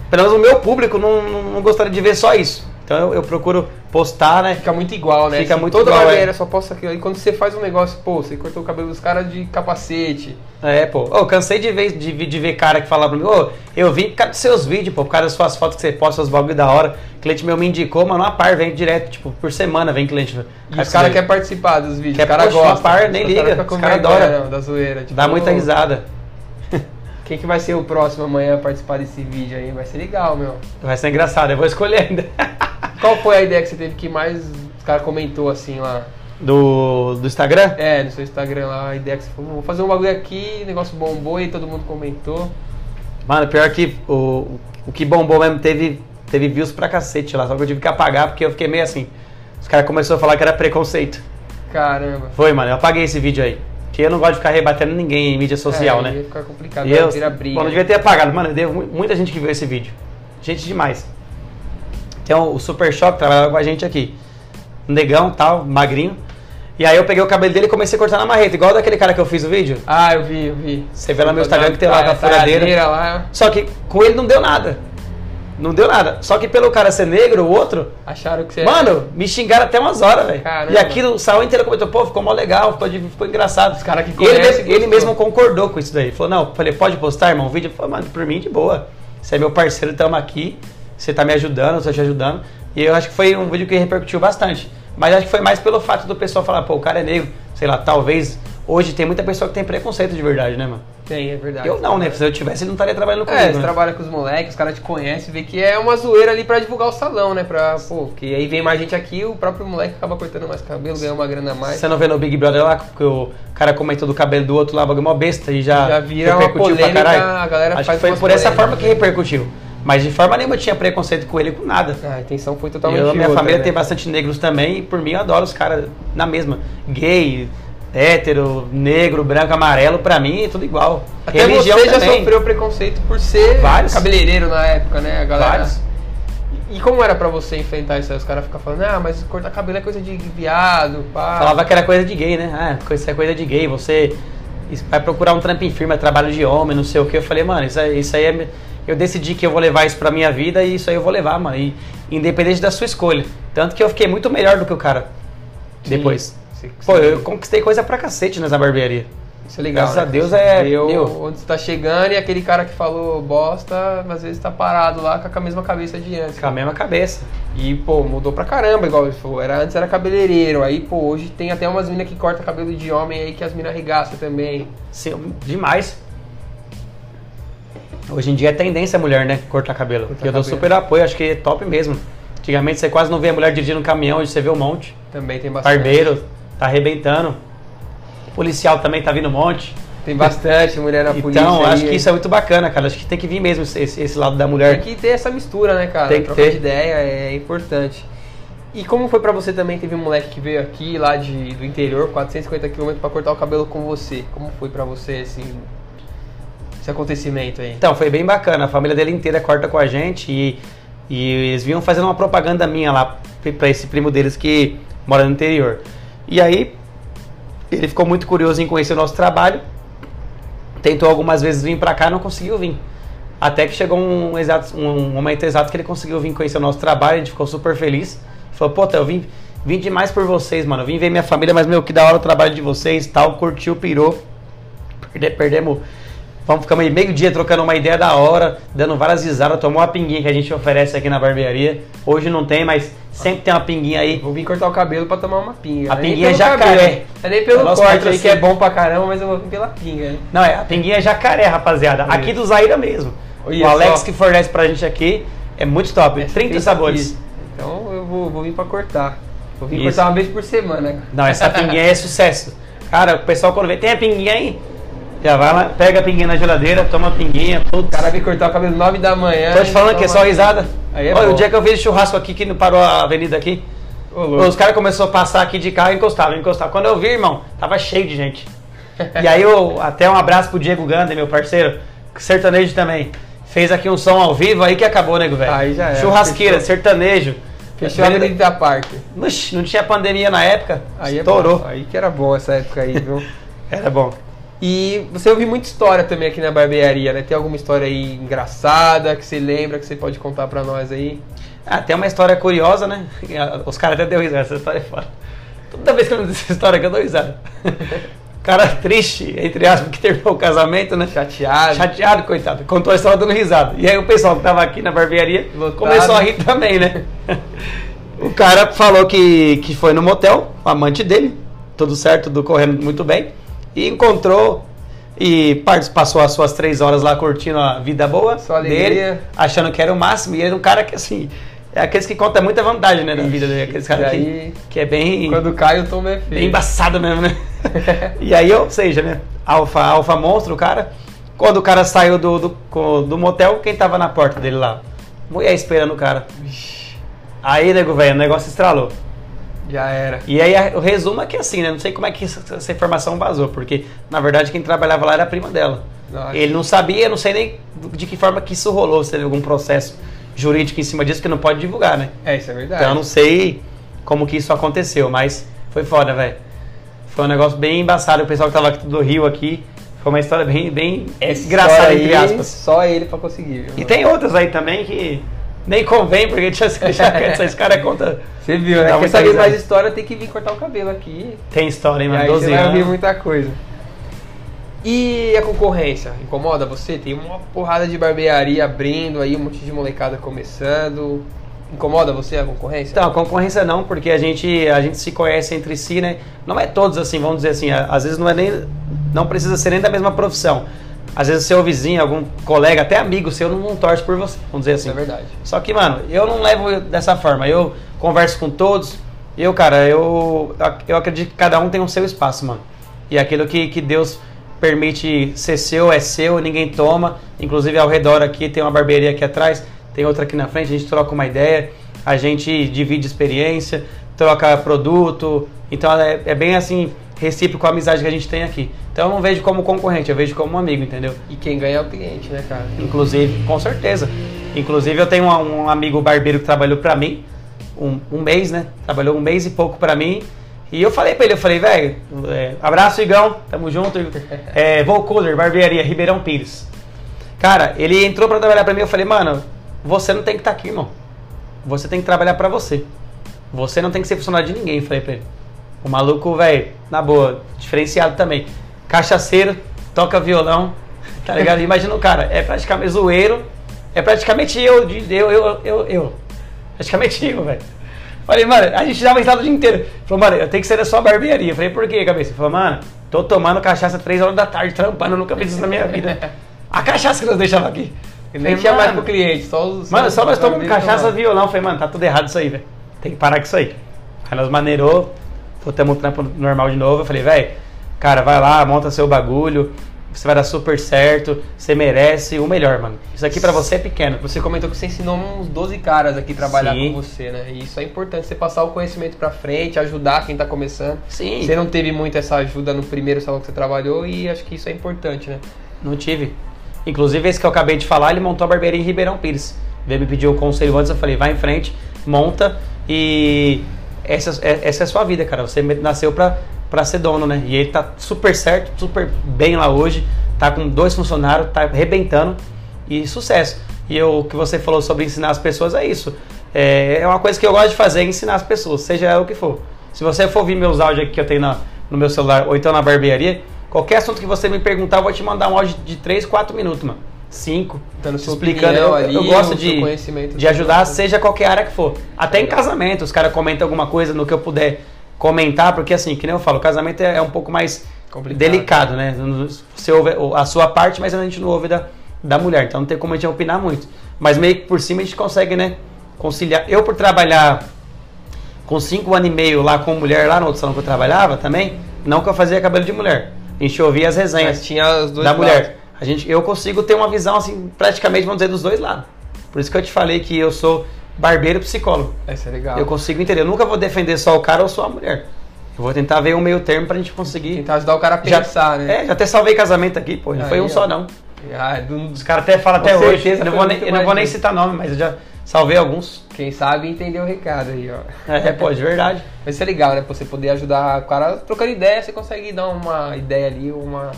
pelo menos o meu público não, não, gostaria de ver só isso. Então eu, eu procuro postar, né? Fica muito igual, né? Fica Assim, muito toda igual, barbearia é. só posta aquilo. E quando você faz um negócio, pô, você cortou o cabelo dos caras de capacete. É, pô. Ô, cansei de ver, de, de ver cara que fala pra mim, ô, eu vim por causa dos seus vídeos, pô, por causa das suas fotos que você posta, os bagulho da hora. O cliente meu me indicou, mano, uma par, vem direto, tipo, por semana vem cliente. E os caras querem participar dos vídeos. Quer poxa, uma gostam. par, nem liga, com os caras vergonha, adoram. não, da zoeira. Tipo, Dá muita risada. Quem que vai ser o próximo amanhã a participar desse vídeo aí? Vai ser legal, meu. Vai ser engraçado, eu vou escolher ainda. Qual foi a ideia que você teve que mais os caras comentou assim lá? Do, do Instagram? É, no seu Instagram lá, a ideia que você falou, vou fazer um bagulho aqui, o negócio bombou e todo mundo comentou. Mano, pior que o, o que bombou mesmo teve, teve views pra cacete lá, só que eu tive que apagar porque eu fiquei meio assim. Os caras começaram a falar que era preconceito. Caramba. Foi, mano, eu apaguei esse vídeo aí. Porque eu não gosto de ficar rebatendo ninguém em mídia social, é, né? Ia ficar complicado, E eu, briga. bom, não devia ter apagado. Mano, deu mu- muita gente que viu esse vídeo. Gente demais. Tem o, Super Choque, trabalhava com a gente aqui. Um negão, tal, magrinho. E aí eu peguei o cabelo dele e comecei a cortar na marreta, igual daquele cara que eu fiz o vídeo. Ah, eu vi, eu vi. Você vê lá no meu Instagram que tem lá com a furadeira. furadeira lá. Só que com ele não deu nada. Não deu nada. Só que pelo cara ser negro, o outro, Acharam que você mano, me xingaram até umas horas, velho. E aquilo, o salão inteiro comentou, pô, ficou mó legal, ficou, ficou engraçado. Os cara que E ele, ele mesmo concordou com isso daí. Falou, não, falei, pode postar, irmão, o vídeo? Eu falei, mano, por mim, de boa. Você é meu parceiro, tamo aqui. Você tá me ajudando, eu tô te ajudando. E eu acho que foi um vídeo que repercutiu bastante. Mas acho que foi mais pelo fato do pessoal falar, pô, o cara é negro. Sei lá, talvez Hoje tem muita pessoa que tem preconceito de verdade, né, mano? Tem, é verdade. Eu não, né? Se eu tivesse, ele não estaria trabalhando comigo. É, você né? trabalha com os moleques, os caras te conhecem, vê que é uma zoeira ali pra divulgar o salão, né? Pra, pô, que aí vem mais gente aqui, o próprio moleque acaba cortando mais cabelo, ganha uma grana a mais. Você não vê no Big Brother lá, que o cara comentou do cabelo do outro lá, bagulho mó besta e já, Já vira uma repercutiu pra polêmica, caralho. a galera Acho faz que foi por essa forma que repercutiu. Mas de forma nenhuma tinha preconceito com ele, com nada. Ah, a intenção foi totalmente eu, minha outra, família né? tem bastante negros também, e por mim eu adoro os caras na mesma. Gay, hétero, negro, branco, amarelo, pra mim é tudo igual. Até Religião você já também. sofreu preconceito por ser Vários. cabeleireiro na época, né? A galera. Vários. E como era pra você enfrentar isso aí? Os caras ficam falando, ah, mas cortar cabelo é coisa de viado, pá. Falava que era coisa de gay, né? Ah, isso é coisa de gay, você vai procurar um trampo em firma, trabalho de homem, não sei o que. Eu falei, mano, isso isso aí é. Eu decidi que eu vou levar isso pra minha vida e isso aí eu vou levar, mano. E, independente da sua escolha. Tanto que eu fiquei muito melhor do que o cara. Depois. Sim, Pô, eu conquistei coisa pra cacete nessa barbearia. Isso é legal. Graças a né? Deus é- o- meu. onde você tá chegando e aquele cara que falou bosta, às vezes tá parado lá com a mesma cabeça de antes. Com a mesma cabeça. E, pô, mudou pra caramba, igual ele falou. Era, antes era cabeleireiro, aí, pô, hoje tem até umas minas que cortam cabelo de homem aí que as minas arregaçam também. Sim, demais. Hoje em dia é tendência a mulher, né? Cortar cabelo. Cortar eu dou cabelo. super apoio, acho que é top mesmo. Antigamente você quase não vê a mulher dirigindo um caminhão, hoje você vê um monte. Também tem bastante. Barbeiro, tá arrebentando. Policial também tá vindo um monte. Tem bastante mulher na polícia. Então, acho aí. que isso é muito bacana, cara. Acho que tem que vir mesmo esse, esse lado da mulher. Tem que ter essa mistura, né, cara? Tem que Troca ter. de ideia é importante. E como foi pra você também? Teve um moleque que veio aqui, lá de, do interior, 450 km pra cortar o cabelo com você. Como foi pra você, assim, esse acontecimento aí? Então, foi bem bacana. A família dele inteira corta com a gente e, e eles vinham fazendo uma propaganda minha lá pra esse primo deles que mora no interior. E aí, ele ficou muito curioso em conhecer o nosso trabalho. Tentou algumas vezes vir pra cá, não conseguiu vir. Até que chegou um, exato, um momento exato que ele conseguiu vir conhecer o nosso trabalho, a gente ficou super feliz. Falou, pô, eu vim, vim demais por vocês, mano. Eu vim ver minha família, mas, meu, que da hora o trabalho de vocês tal. Curtiu, pirou. Perde- Perdemos. Vamos aí meio dia trocando uma ideia da hora, dando várias risadas, tomou uma pinguinha que a gente oferece aqui na barbearia. Hoje não tem, mas sempre tem uma pinguinha aí. Vou vir cortar o cabelo pra tomar uma pinga. A pinguinha é jacaré. cabelo, É nem É pelo nosso corte aí que é bom pra caramba, mas eu vou vir pela pinga? Não, é a pinguinha é jacaré, rapaziada. Aqui do Zaira mesmo. Olha o Alex só. que fornece pra gente aqui é muito top. Essa 30 pinga sabores. aqui. Então eu vou, vou vir pra cortar. Vou vir Isso. cortar uma vez por semana. Não, essa pinguinha é sucesso. Cara, o pessoal quando vê, tem a pinguinha aí? Já vai lá, pega a pinguinha na geladeira, toma a pinguinha, O putz. cara vem cortar o cabelo 9 da manhã. Tô te falando que é só risada. Aí é Olha, bom. o dia que eu fiz churrasco aqui, que não parou a avenida aqui, Ô, os caras começaram a passar aqui de carro e encostavam, encostavam. Quando eu vi, irmão, tava cheio de gente. E aí, eu, até um abraço pro Diego Gander, meu parceiro, sertanejo também. Fez aqui um som ao vivo, aí que acabou, nego, velho. Aí já era, Churrasqueira, fechou. sertanejo. Fechou a Avenida da Parque. Não tinha pandemia na época, Aí é estourou. bom. Aí que era bom essa época aí, viu? Era bom. E você ouviu muita história também aqui na barbearia, né? Tem alguma história aí engraçada que você lembra, que você pode contar pra nós aí? Ah, tem uma história curiosa, né? Os caras até deu risada, essa história é foda. Toda vez que eu lembro dessa história que eu dou risada. cara triste, entre aspas, que terminou o casamento, né? Chateado. Chateado, coitado. Contou a história dando risada. E aí o pessoal que tava aqui na barbearia Lotado. começou a rir também, né? o cara falou que, que foi no motel, o amante dele, tudo certo, tudo correndo muito bem, e encontrou e passou as suas três horas lá curtindo a vida boa Só dele, achando que era o máximo, e ele era um cara que assim. É aqueles que contam muita vantagem, né, na vida dele. Aqueles caras que, que é bem, Quando cai, o tom é feio. bem embaçado mesmo, né? e aí, ou seja, né? Alfa, alfa monstro, o cara. Quando o cara saiu do, do, do motel, quem tava na porta dele lá? Mulher esperando o cara. Aí, nego, velho, o negócio estralou. Já era. E aí o resumo é que assim, né? Não sei como é que essa, informação vazou, porque na verdade quem trabalhava lá era a prima dela. Nossa. Ele não sabia, não sei nem de que forma que isso rolou, se teve algum processo jurídico em cima disso que não pode divulgar, né? É, isso é verdade. Então eu não sei como que isso aconteceu, mas foi foda, velho. Foi um negócio bem embaçado. O pessoal que tava aqui do Rio aqui, foi uma história bem, bem Essa engraçada, história entre aí, aspas. Só ele pra conseguir. viu, E tem outras aí também que nem convém, porque já, já, esse cara conta. Você viu, né? Quer saber mais história, tem que vir cortar o cabelo aqui. Tem história, hein, mano? aí 12 você vai ouvir anos. muita coisa. E a concorrência? Incomoda você? Tem uma porrada de barbearia abrindo aí, um monte de molecada começando. Incomoda você a concorrência? Então, a concorrência não, porque a gente, a gente se conhece entre si, né? Não é todos assim, vamos dizer assim, às vezes não é nem. Não precisa ser nem da mesma profissão. Às vezes seu vizinho, algum colega, até amigo seu, não, não torce por você, vamos dizer assim. Isso é verdade. Só que, mano, eu não levo dessa forma. Eu converso com todos. Eu, cara, eu, eu acredito que cada um tem o seu espaço, mano. E aquilo que, que Deus permite ser seu, é seu, ninguém toma. Inclusive ao redor aqui tem uma barbearia aqui atrás, tem outra aqui na frente, a gente troca uma ideia, a gente divide experiência, troca produto. Então é, é bem assim, recíproco a amizade que a gente tem aqui. Então eu não vejo como concorrente, eu vejo como um amigo, entendeu? E quem ganha é o cliente, né, cara? Inclusive, com certeza. Inclusive, eu tenho um, um amigo barbeiro que trabalhou pra mim, um, um mês, né? Trabalhou um mês e pouco pra mim. E eu falei pra ele, eu falei, velho, é, abraço, Igão, tamo junto. É, Vou Cooler, barbearia, Ribeirão Pires. Cara, ele entrou pra trabalhar pra mim, eu falei, mano, você não tem que estar aqui, irmão. Você tem que trabalhar pra você. Você não tem que ser funcionário de ninguém, falei pra ele. O maluco, velho, na boa, diferenciado também. Cachaceiro, toca violão, tá ligado? Imagina o cara, é praticamente zoeiro, é praticamente eu, eu, eu, eu, eu. Praticamente eu, velho. Falei, mano, a gente dava risada o dia inteiro. Falou, mano, eu tenho que ser da sua barbearia. Falei, por quê, cabeça? Ele falou, mano, tô tomando cachaça 3 horas da tarde, trampando, nunca fiz isso na minha vida. A cachaça que nós deixava aqui. Ele nem tinha mais pro cliente, só os. Mano, só nós tomamos cachaça, tomava. violão. Falei, mano, tá tudo errado isso aí, velho. Tem que parar com isso aí. Aí nós maneirou, botamos o trampo normal de novo. Eu falei, velho, cara, vai lá, monta seu bagulho. Você vai dar super certo. Você merece o melhor, mano. Isso aqui pra você é pequeno. Você comentou que você ensinou uns 12 caras aqui trabalhar Sim. com você, né? E isso é importante, você passar o conhecimento pra frente, ajudar quem tá começando. Sim. Você não teve muito essa ajuda no primeiro salão que você trabalhou e acho que isso é importante, né? Não tive. Inclusive, esse que eu acabei de falar, ele montou a barbearia em Ribeirão Pires. Veio me pedir o conselho antes, eu falei, vai em frente, monta e essa, é- essa é a sua vida, cara. Você nasceu pra, pra ser dono, né? E ele tá super certo, super bem lá hoje, tá com dois funcionários, tá arrebentando e sucesso. E o que você falou sobre ensinar as pessoas é isso. É, é uma coisa que eu gosto de fazer, é ensinar as pessoas, seja o que for. Se você for ouvir meus áudios aqui que eu tenho na- no meu celular ou então na barbearia, qualquer assunto que você me perguntar, eu vou te mandar um áudio de 3, 4 minutos, mano. 5. Dando explicando. Eu, ali, eu gosto de, de ajudar, seja qualquer área que for. Até em Legal. casamento, os caras comentam alguma coisa no que eu puder comentar, porque assim, que nem eu falo, o casamento é, é um pouco mais Complicado. delicado, né? Você ouve a sua parte, mas a gente não ouve da, da mulher, então não tem como a gente opinar muito. Mas meio que por cima a gente consegue, né? Conciliar. Eu, por trabalhar com cinco anos e meio lá com mulher, lá no outro salão que eu trabalhava também, não que eu fazia cabelo de mulher. A gente ouvia as resenhas Mas tinha os dois da mulher. A gente, eu consigo ter uma visão assim, praticamente, vamos dizer, dos dois lados. Por isso que eu te falei que eu sou barbeiro psicólogo. Isso é legal. Eu consigo entender. Eu nunca vou defender só o cara ou só a mulher. Eu vou tentar ver um meio termo pra gente conseguir. Tentar ajudar o cara a Já- pensar, né? É, já até salvei casamento aqui, pô. Não Aí, foi um ó. só, não. Ah, do- Os caras até falam até hoje. Eu não vou nem, eu não vou nem citar nome, mas eu já salvei alguns. Quem sabe entendeu o recado aí, ó. É, pô, de verdade. Mas isso é legal, né? Pra você poder ajudar o cara trocando ideia, você consegue dar uma ideia ali, uma,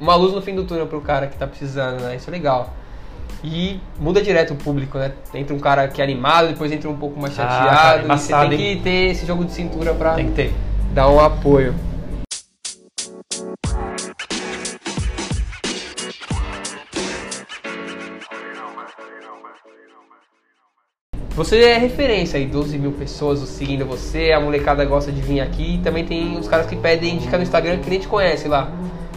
uma luz no fim do túnel pro cara que tá precisando, né? Isso é legal. E muda direto o público, né? Entra um cara que é animado, depois entra um pouco mais Ah, chateado. cara, e você embaçado, tem que ter esse jogo de cintura pra Tem que ter. dar um apoio. Você é referência aí, 12 mil pessoas seguindo você, a molecada gosta de vir aqui. Também tem os caras que pedem dica no Instagram que nem te conhece lá.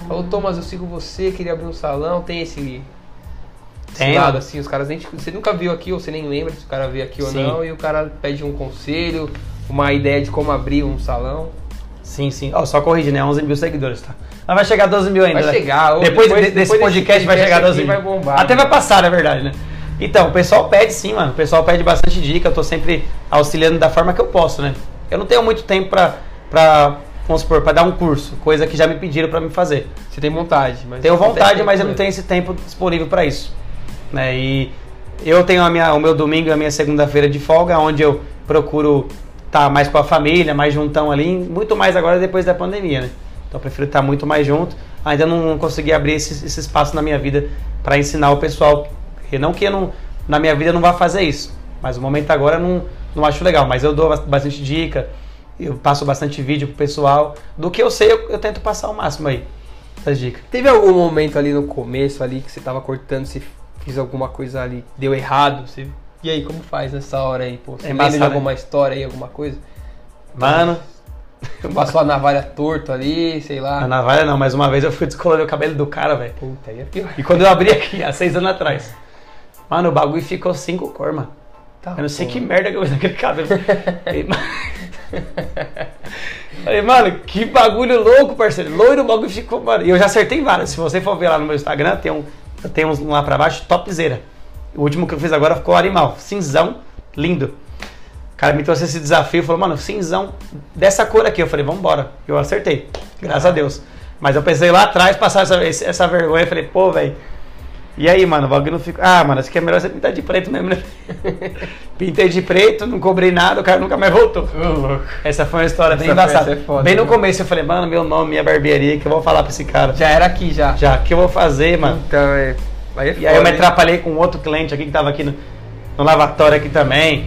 Ô Thomas, eu sigo você, queria abrir um salão, tem esse, esse Tem, lado assim, os caras nem você nunca viu aqui, ou você nem lembra se o cara veio aqui ou Sim. não, e o cara pede um conselho, uma ideia de como abrir um salão. Sim, sim. Ó, só corrigir, né? 11 mil seguidores, tá? Mas vai chegar a 12 mil ainda. Vai né? chegar, ô, Depois, depois- de- desse depois desse podcast vai podcast chegar a 12 aqui mil. vai bombar, Até né? vai passar, na verdade, né? Então, o pessoal pede sim, mano. O pessoal pede bastante dica. Eu tô sempre auxiliando da forma que eu posso, né? Eu não tenho muito tempo pra, pra vamos supor, pra dar um curso. Coisa que já me pediram pra me fazer. Você tem vontade, mas Tenho vontade, mas eu não tenho esse tempo disponível para isso. Né? E eu tenho a minha, o meu domingo e a minha segunda-feira de folga, onde eu procuro estar mais com a família, mais juntão ali, muito mais agora depois da pandemia, né? Então eu prefiro estar muito mais junto. Ainda não consegui abrir esse, esse espaço na minha vida para ensinar o pessoal. E não que eu não, na minha vida eu não vá fazer isso, mas o momento agora eu não, não acho legal. Mas eu dou bas- bastante dica, eu passo bastante vídeo pro pessoal. Do que eu sei, eu, eu tento passar o máximo aí. Essas dicas. Teve algum momento ali no começo ali que você tava cortando, você fez alguma coisa ali, deu errado, você E aí, como faz nessa hora aí, pô? Você É lembra de embaçado, alguma história aí, alguma coisa? Mano, Passou a navalha torto ali, sei lá. a navalha não, mas uma vez eu fui descolorir o cabelo do cara, velho. Puta, aí é pior. E quando eu abri aqui, há seis anos atrás, mano, o bagulho ficou cinco cor, mano. Tá, Eu não sei que merda que eu fiz naquele cabelo. Falei, "Ma-" Falei, mano, que bagulho louco, parceiro. Loiro o bagulho ficou, mano. E eu já acertei vários. Se você for ver lá no meu Instagram, tem um, tenho uns lá pra baixo, topzera. O último que eu fiz agora ficou animal. Cinzão, lindo. O cara me trouxe esse desafio, falou, mano, cinzão dessa cor aqui. Eu falei, vambora. Eu acertei, graças a Deus. Mas eu pensei lá atrás, passar essa, essa vergonha, falei, pô, velho. E aí, mano, o bagulho não fica. Ah, mano, acho que é melhor você pintar de preto mesmo, né? Pintei de preto, não cobrei nada, o cara nunca mais voltou. Essa foi uma história bem embaçada. é foda, bem no né? começo eu falei, mano, meu nome, minha barbearia, que eu vou falar pra esse cara. Já era aqui, já. Já, o que eu vou fazer, mano? Então, é... Aí é E aí eu foda, me hein? atrapalhei com outro cliente aqui que tava aqui no, no lavatório aqui também.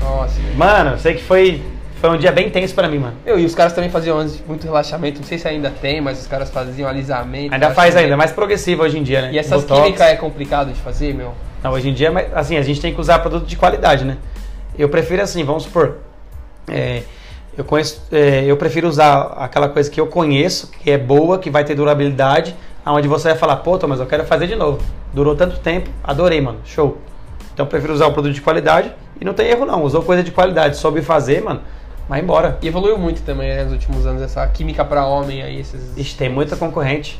Nossa. Mano, sei que foi, foi um dia bem tenso pra mim, mano. Meu, e os caras também faziam antes muito relaxamento, não sei se ainda tem, mas os caras faziam alisamento. Ainda faz ainda, é mais progressivo hoje em dia, né? E essas Botox. químicas é complicado de fazer, meu? Não, hoje em dia, mas, assim, a gente tem que usar produto de qualidade, né? Eu prefiro assim, vamos supor, é, eu conheço, é, eu prefiro usar aquela coisa que eu conheço, que é boa, que vai ter durabilidade, aonde você vai falar, pô, mas eu quero fazer de novo. Durou tanto tempo, adorei, mano, show. Então eu prefiro usar o produto de qualidade e não tem erro não, usou coisa de qualidade, soube fazer, mano, vai embora. E evoluiu muito também, né, nos últimos anos, essa química pra homem aí, esses, Ixi, tem muita concorrente.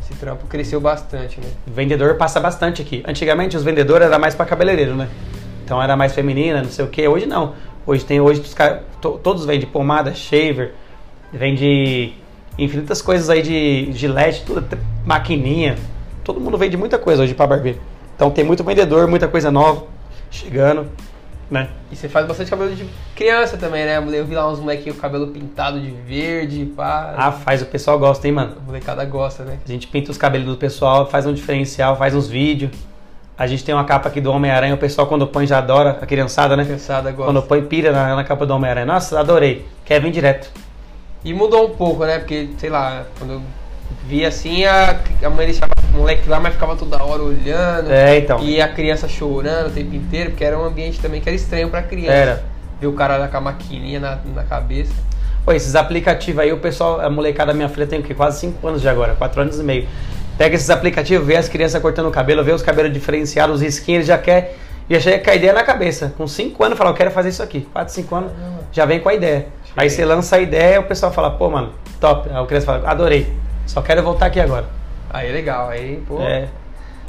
esse trampo cresceu bastante, né? O vendedor passa bastante aqui. Antigamente os vendedores era mais para cabeleireiro, né? Então era mais feminina, não sei o que. Hoje não. Hoje tem hoje os caras- to- todos vendem pomada, shaver, vende infinitas coisas aí de gilete, tudo, maquininha. Todo mundo vende muita coisa hoje para barbeiro. Então tem muito vendedor, muita coisa nova chegando, né? E você faz bastante cabelo de criança também, né? Eu vi lá uns molequinhos com cabelo pintado de verde, pá. Ah, faz, o pessoal gosta, hein, mano? A molecada gosta, né? A gente pinta os cabelos do pessoal, faz um diferencial, faz uns vídeos. A gente tem uma capa aqui do Homem-Aranha, o pessoal quando põe já adora, a criançada, A né? criançada gosta. Quando põe pira na, na capa do Homem-Aranha. Nossa, adorei. Quer vir direto. E mudou um pouco, né? Porque, sei lá, quando eu vi assim, a, a mãe deixava moleque lá, mas ficava toda hora olhando. É, então. E a criança chorando o tempo inteiro, porque era um ambiente também que era estranho pra criança. Era. Ver o cara lá com a maquininha na, na cabeça. Pô, esses aplicativos aí, o pessoal, a molecada da minha filha tem o quê? Quase 5 anos de agora, 4 anos e meio. Pega esses aplicativos, vê as crianças cortando o cabelo, vê os cabelos diferenciados, os risquinhos, ele já quer. Já chega com a ideia na cabeça. Com 5 anos, fala, eu quero fazer isso aqui. 4, 5 anos, já vem com a ideia. Aí você lança a ideia, o pessoal fala, pô, mano, top. Aí a criança fala, adorei. Só quero voltar aqui agora. Aí é legal, aí, pô. É,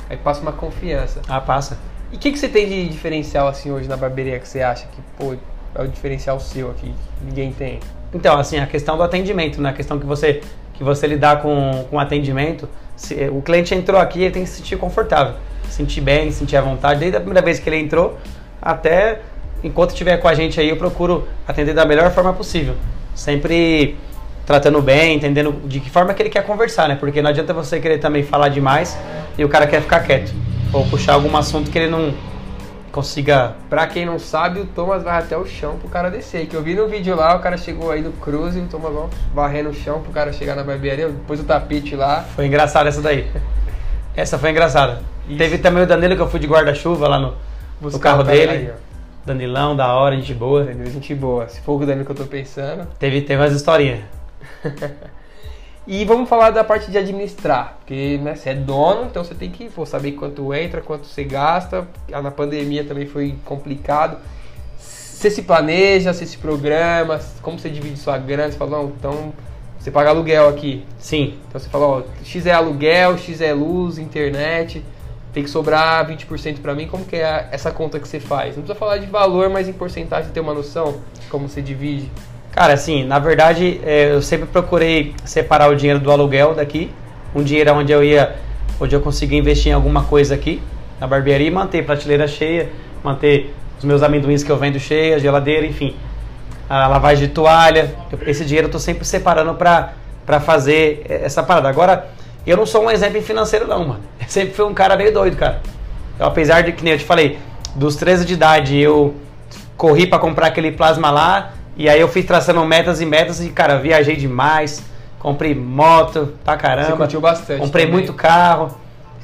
Aí passa uma confiança. ah, passa. E o que, que você tem de diferencial assim hoje na barbearia que você acha que, pô, é o diferencial seu aqui, que ninguém tem? Então, assim, a questão do atendimento, né? A questão que você, que você lidar com, com atendimento. Se, o cliente entrou aqui, ele tem que se sentir confortável, sentir bem, sentir à vontade. Desde a primeira vez que ele entrou, até enquanto estiver com a gente aí, eu procuro atender da melhor forma possível. Sempre tratando bem, entendendo de que forma que ele quer conversar, né? Porque não adianta você querer também falar demais e o cara quer ficar quieto. Ou puxar algum assunto que ele não consiga Pra quem não sabe, o Thomas vai até o chão pro cara descer. Que eu vi no vídeo lá, o cara chegou aí do cruze o Thomas varrendo o chão pro cara chegar na barbearia, depois o tapete lá. Foi engraçada essa daí. Essa foi engraçada. Isso. Teve também o Danilo que eu fui de guarda-chuva lá no, no carro dele. aí. Danilão, da hora, gente boa. Danilo, gente boa. Se for o Danilo que eu tô pensando. Teve, teve umas historinhas. E vamos falar da parte de administrar, porque né, você é dono, então você tem que pô, saber quanto entra, quanto você gasta. Ah, Na pandemia também foi complicado. Você se planeja, você se programa, como você divide sua grana, você fala, não, então você paga aluguel aqui. Sim. Então você fala, ó, X é aluguel, X é luz, internet, tem que sobrar 20% pra mim, como que é essa conta que você faz? Não precisa falar de valor, mas em porcentagem ter uma noção de como você divide. Cara, assim, na verdade, é, eu sempre procurei separar o dinheiro do aluguel daqui. Um dinheiro onde eu ia, onde eu conseguia investir em alguma coisa aqui, na barbearia, e manter prateleira cheia, manter os meus amendoins que eu vendo cheia, geladeira, enfim. A lavagem de toalha. Esse dinheiro eu tô sempre separando pra, pra fazer essa parada. Agora, eu não sou um exemplo financeiro, não, mano. Eu sempre fui um cara meio doido, cara. Eu, apesar de que nem eu te falei, dos 13 de idade eu corri pra comprar aquele plasma lá e aí eu fui traçando metas e metas e cara, viajei demais, comprei moto pra caramba. Você curtiu bastante Comprei também. muito carro,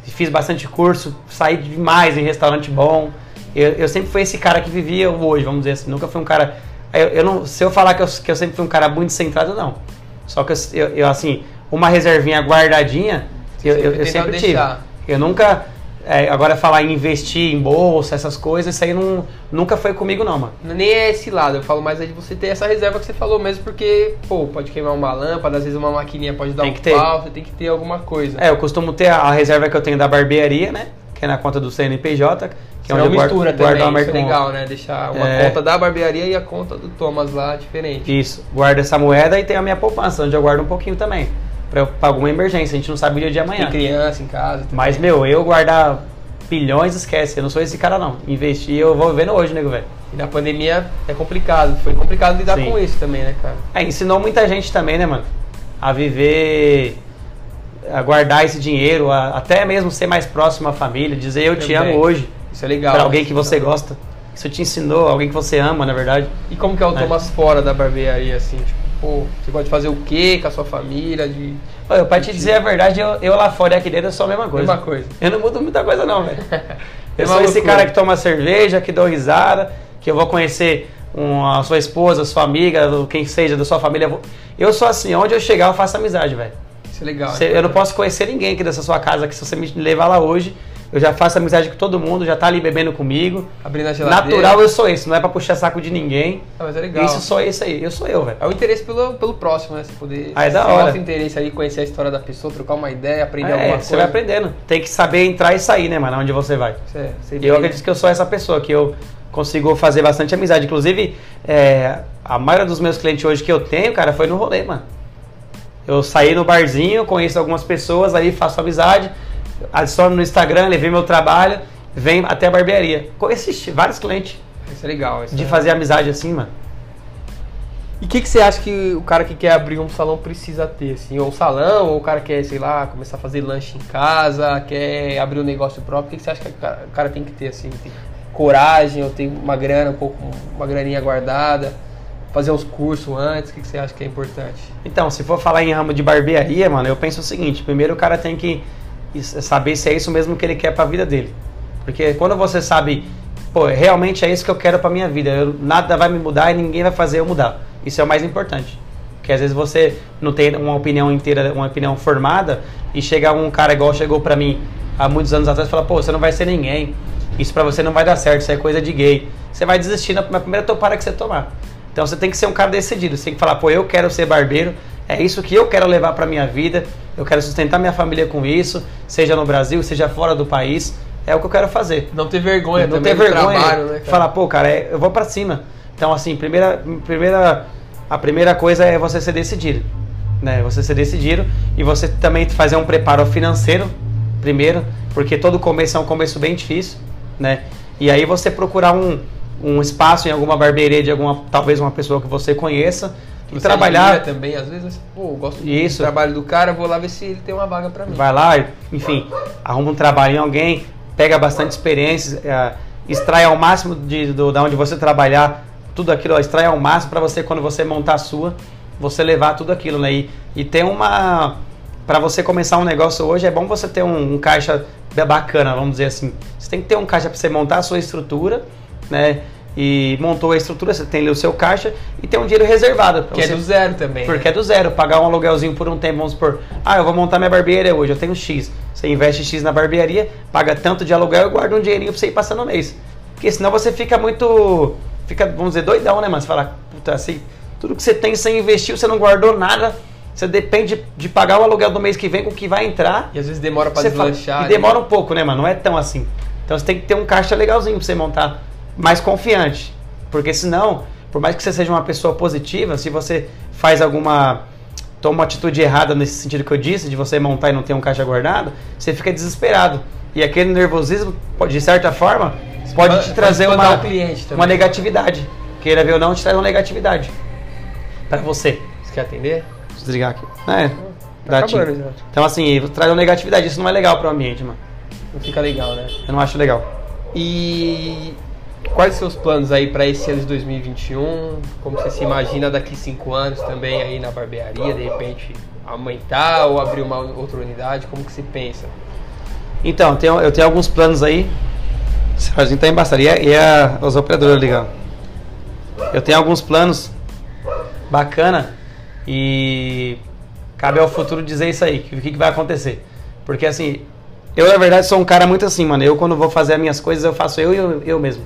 fiz bastante curso, saí demais em restaurante bom. Eu, eu sempre fui esse cara que vivia hoje, vamos dizer assim. Nunca fui um cara. Eu, eu não, se eu falar que eu, que eu sempre fui um cara muito centrado, não. Só que eu, eu, assim, uma reservinha guardadinha, eu, eu, eu sempre tive. Eu nunca. É, agora falar em investir em bolsa, essas coisas, isso aí não, nunca foi comigo, não, mano. Nem é esse lado, eu falo mais é de você ter essa reserva que você falou mesmo, porque, pô, pode queimar uma lâmpada, às vezes uma maquininha pode dar Tem um pau, você tem que ter alguma coisa. É, eu costumo ter a, a reserva que eu tenho da barbearia, né? Que é na conta do CNPJ, que é guardo, mistura guardo também, uma isso é legal, né? Deixar uma É. conta da barbearia e a conta do Thomas lá diferente. Isso, guardo essa moeda e tenho a minha poupança, onde eu guardo um pouquinho também. Pra, pra alguma emergência, a gente não sabe o dia de amanhã. Tem criança em casa. também. Mas, meu, eu guardar bilhões, esquece. Eu não sou esse cara, não. Investir, eu vou vivendo hoje, nego, velho. E na pandemia é complicado. Foi complicado lidar Sim. com isso também, né, cara? É, ensinou muita gente também, né, mano? A viver, a guardar esse dinheiro, a- até mesmo ser mais próximo à família, dizer eu te Também. amo hoje. Isso é legal. Pra alguém né? que você gosta. Isso te ensinou, alguém que você ama, na verdade. E como que é o É. Thomas fora da barbearia, assim? Tipo, pô, você gosta de fazer o quê com a sua família? De... Olha, pra te dizer a verdade, eu, eu lá fora e aqui dentro eu sou a mesma coisa. Mesma coisa. Eu não mudo muita coisa não, velho. Eu sou esse cara que toma cerveja, que dou risada, que eu vou conhecer um- a sua esposa, a sua amiga, quem seja, da sua família. Eu sou assim, onde eu chegar eu faço amizade, velho. Isso é legal. Você- Eu não posso conhecer ninguém aqui dessa sua casa, que se você me levar lá hoje, eu já faço amizade com todo mundo, já tá ali bebendo comigo. Abrindo a geladeira. Natural eu sou esse, não é pra puxar saco de ninguém. Ah, mas é legal. Isso sou esse aí, eu sou eu, velho. É o interesse pelo, pelo próximo, né? Você poder. Ah, é da você hora. mostra interesse aí, conhecer a história da pessoa, trocar uma ideia, aprender É, alguma você coisa. vai aprendendo. Tem que saber entrar e sair, né, mano, onde você vai. É, você E eu acredito que eu sou essa pessoa, que eu consigo fazer bastante amizade. Inclusive, é, a maioria dos meus clientes hoje que eu tenho, cara, foi no rolê, mano. Eu saí no barzinho, conheço algumas pessoas, aí faço amizade, adiciono no Instagram, levei meu trabalho, venho até a barbearia. Conheci vários clientes Isso é legal. Isso de é- fazer amizade assim, mano. E o que, que você acha que o cara que quer abrir um salão precisa ter? Assim? Ou um salão, ou o cara quer, sei lá, começar a fazer lanche em casa, quer abrir um negócio próprio. O que, que você acha que o cara, tem que ter? Assim? Tem coragem, ou tem uma grana, um pouco, uma graninha guardada? Fazer uns cursos antes? O que, que você acha que é importante? Então, se for falar em ramo de barbearia, mano, eu penso o seguinte: primeiro o cara tem que saber se é isso mesmo que ele quer pra vida dele. Porque quando você sabe, pô, realmente é isso que eu quero pra minha vida, eu- nada vai me mudar e ninguém vai fazer eu mudar. Isso é o mais importante. Porque às vezes você não tem uma opinião inteira, uma opinião formada, e chega um cara igual chegou pra mim há muitos anos atrás e fala, pô, você não vai ser ninguém. Isso pra você não vai dar certo, isso é coisa de gay. Você vai desistir na na primeira topada que você tomar. Então você tem que ser um cara decidido. Você tem que falar, pô, eu quero ser barbeiro, é isso que eu quero levar pra minha vida, eu quero sustentar minha família com isso, seja no Brasil, seja fora do país, é o que eu quero fazer. Não ter vergonha não ter vergonha, trabalho, né, falar, pô, cara, é- eu vou pra cima. Então, assim, primeira, primeira, a primeira coisa é você ser decidido, né? Você ser decidido e você também fazer um preparo financeiro primeiro, porque todo começo é um começo bem difícil, né? E aí você procurar um, um espaço em alguma barbearia de alguma, talvez uma pessoa que você conheça e trabalhar. também, às vezes, pô, eu gosto Isso. do trabalho do cara, vou lá ver se ele tem uma vaga pra mim. Vai lá, enfim, arruma um trabalho em alguém, pega bastante experiência, é, extrai ao máximo de, do, da onde você trabalhar, tudo aquilo, ó, extrai ao máximo para você, quando você montar a sua, você levar tudo aquilo, né? E, e ter uma. Para você começar um negócio hoje, é bom você ter um, um caixa bacana, vamos dizer assim. Você tem que ter um caixa para você montar a sua estrutura, né? E montou a estrutura, você tem ali o seu caixa e tem um dinheiro reservado. Que é você do zero também. porque né? é do zero, pagar um aluguelzinho por um tempo, vamos supor, ah, eu vou montar minha barbearia hoje, eu tenho X. Você investe X na barbearia, paga tanto de aluguel e guarda um dinheirinho pra você ir passando o mês. Porque senão você fica muito. Fica, vamos dizer, doidão, né, mano? Você fala, puta, assim, tudo que você tem, você investiu, você não guardou nada, você depende de pagar o aluguel do mês que vem com o que vai entrar. E às vezes demora pra Você fala- deslanchar. e né? demora um pouco, né, mano? Não é tão assim. Então você tem que ter um caixa legalzinho pra você montar mais confiante. Porque senão, por mais que você seja uma pessoa positiva, se você faz alguma. toma uma atitude errada nesse sentido que eu disse, de você montar e não ter um caixa guardado, você fica desesperado. E aquele nervosismo, pode, de certa forma, pode Pode te trazer espantar uma, o uma negatividade. Queira ver ou não, te traz uma negatividade. Pra você. Você quer atender? Eu desligar aqui. É. Tá acabando já. Então, assim, traz uma negatividade. Isso não é legal pro ambiente, mano. Não fica legal, né? Eu não acho legal. E quais os seus planos aí para esse ano de 2021? Como você se imagina daqui cinco anos também aí na barbearia, de repente aumentar ou abrir uma outra unidade? Como que você pensa? Então, tenho- eu tenho alguns planos aí. Serginho tá embaçado. E, e a, os operadores ligando. Eu tenho alguns planos bacana e cabe ao futuro dizer isso aí, o que, que vai acontecer. Porque assim, eu na verdade sou um cara muito assim, mano. Eu quando vou fazer as minhas coisas, eu faço eu eu, eu mesmo.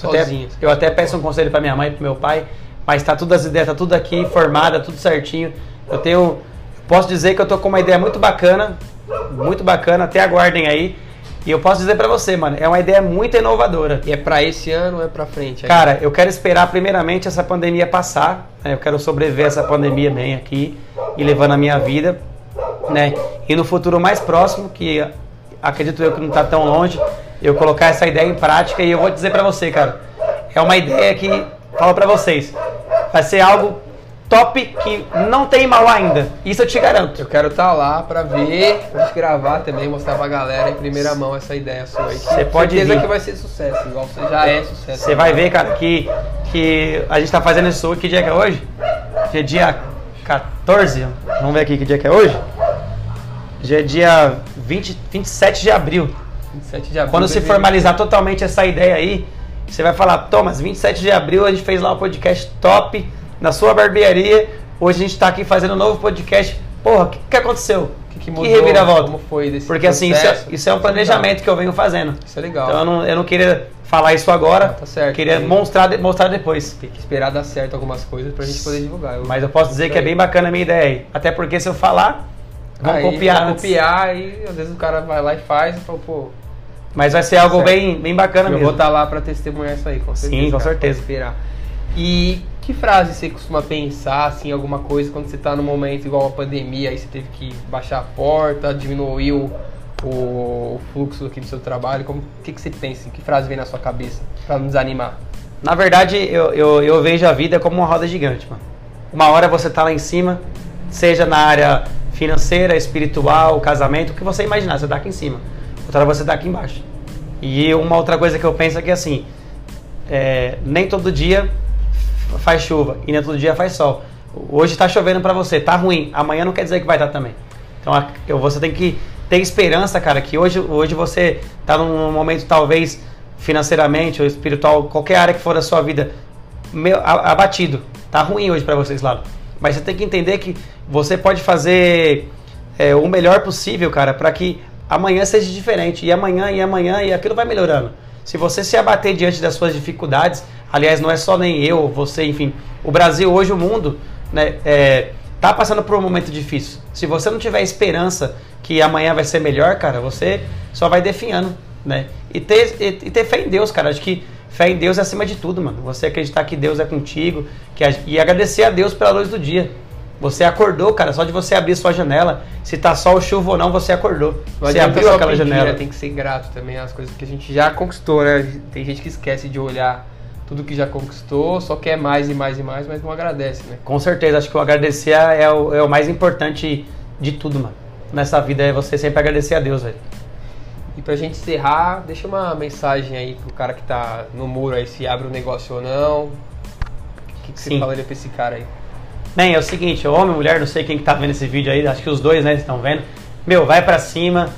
Sozinho. Até, eu até peço um conselho para minha mãe, pro meu pai, mas tá tudo as ideias, tá tudo aqui formada, tudo certinho. Eu tenho posso dizer que eu tô com uma ideia muito bacana, muito bacana, até aguardem aí. E eu posso dizer para você, mano, é uma ideia muito inovadora. E é para esse ano ou é para frente? Cara, eu quero esperar primeiramente essa pandemia passar. Né? Eu quero sobreviver essa pandemia bem aqui e levando a minha vida, né? E no futuro mais próximo, que acredito eu que não está tão longe, eu colocar essa ideia em prática e eu vou dizer para você, cara, é uma ideia que falo para vocês, vai ser algo top que não tem mal ainda. Isso eu te garanto. Eu quero estar tá lá para ver, pra gente gravar também, mostrar pra galera em primeira mão essa ideia sua aí. Você pode certeza vir. que vai ser sucesso, igual você já é sucesso. Você vai ver, cara, que, que a gente tá fazendo isso que dia que é hoje? Hoje é dia 14. Vamos ver aqui que dia que é hoje? Hoje é dia 20, 27 de abril. 27 de abril. Quando se formalizar totalmente essa ideia aí, você vai falar, Thomas, 27 de abril a gente fez lá um podcast top na sua barbearia. Hoje a gente está aqui fazendo um novo podcast. Porra, o que, que aconteceu? Que, que mudou? Que reviravolta? Como foi desse Porque assim, isso é, isso é um planejamento que eu venho fazendo. Isso é legal. Então eu não, eu não queria falar isso agora. Tá certo. Queria Tem- mostrar, mostrar depois. Tem que esperar dar certo algumas coisas pra gente poder divulgar. Eu- Mas eu posso dizer que é bem bacana a minha ideia aí. Até porque se eu falar, vão Aí, copiar vão copiar e às vezes o cara vai lá e faz e fala, pô, Mas vai ser algo Certo. bem, bem bacana eu mesmo. vou estar lá pra testemunhar isso aí, com Sim, certeza. com cara, certeza. esperar. E que frase você costuma pensar, assim, alguma coisa, quando você tá num momento igual a pandemia, aí você teve que baixar a porta, diminuir o, o fluxo aqui do seu trabalho, como, o que, que você pensa, assim, que frase vem na sua cabeça pra não desanimar? Na verdade, eu, eu, eu vejo a vida como uma roda gigante, mano. Uma hora você tá lá em cima, seja na área financeira, espiritual, casamento, o que você imaginar, você tá aqui em cima. Hora você tá aqui embaixo. E uma outra coisa que eu penso é que assim, é, nem todo dia faz chuva e nem todo dia faz sol. Hoje tá chovendo pra você, tá ruim. Amanhã não quer dizer que vai estar também. Então você tem que ter esperança, cara, que hoje, hoje você tá num momento talvez financeiramente ou espiritual, qualquer área que for da sua vida, abatido. Tá ruim hoje pra vocês lá. Mas você tem que entender que você pode fazer é, o melhor possível, cara, para que amanhã seja diferente. E amanhã, e amanhã, e aquilo vai melhorando. Se você se abater diante das suas dificuldades, aliás, não é só nem eu, você, enfim, o Brasil hoje, o mundo, né, é, tá passando por um momento difícil. Se você não tiver esperança que amanhã vai ser melhor, cara, você só vai definhando, né? E ter, e, e ter fé em Deus, cara. Acho que fé em Deus é acima de tudo, mano. Você acreditar que Deus é contigo que e agradecer a Deus pela luz do dia. Você acordou, cara, só de você abrir sua janela, se tá sol, chuva ou não, você acordou. Você abriu aquela pedir, janela. né? Tem que ser grato também às coisas que a gente já conquistou, né? Tem gente que esquece de olhar tudo que já conquistou, só quer mais e mais e mais, mas não agradece, né? Com certeza, acho que o agradecer é o, é o mais importante de tudo, mano. Nessa vida é você sempre agradecer a Deus, velho. E pra gente encerrar, deixa uma mensagem aí pro cara que tá no muro aí, se abre o negócio ou não. O que, que você Sim. falaria pra esse cara aí? Bem, é o seguinte, homem, mulher, não sei quem que tá vendo esse vídeo aí, acho que os dois, né, estão vendo. Meu, vai pra cima,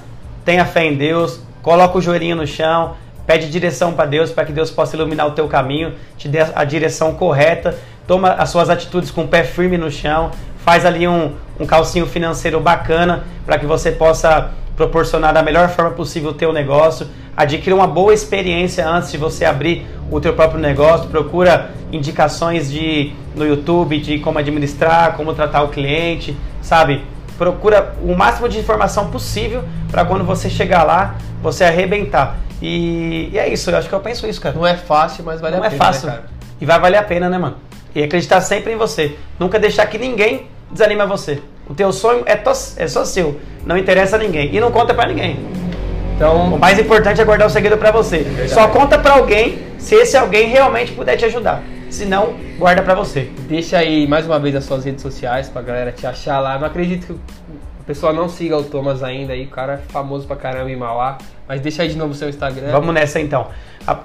tenha fé em Deus, coloca o joelhinho no chão, pede direção pra Deus, para que Deus possa iluminar o teu caminho, te dê a direção correta, toma as suas atitudes com o pé firme no chão, faz ali um, um calcinho financeiro bacana para que você possa proporcionar da melhor forma possível o teu negócio, adquira uma boa experiência antes de você abrir o teu próprio negócio, procura indicações de no YouTube de como administrar, como tratar o cliente, sabe? Procura o máximo de informação possível para quando você chegar lá, você arrebentar. E, e é isso, eu acho que eu penso isso, cara. Não é fácil, mas vale Não a é pena, fácil. né, e vai valer a pena, né, mano? E acreditar sempre em você. Nunca deixar que ninguém desanime você. O teu sonho é, to- é só seu. Não interessa a ninguém. E não conta pra ninguém. O Então, mais importante é guardar o segredo pra você. verdade. Só conta pra alguém se esse alguém realmente puder te ajudar. Se não, guarda pra você. deixa aí mais uma vez as suas redes sociais pra galera te achar lá. Não acredito que o pessoal não siga o Thomas ainda aí, o cara é famoso pra caramba em Mauá. Mas deixa aí de novo o seu Instagram. Vamos nessa então.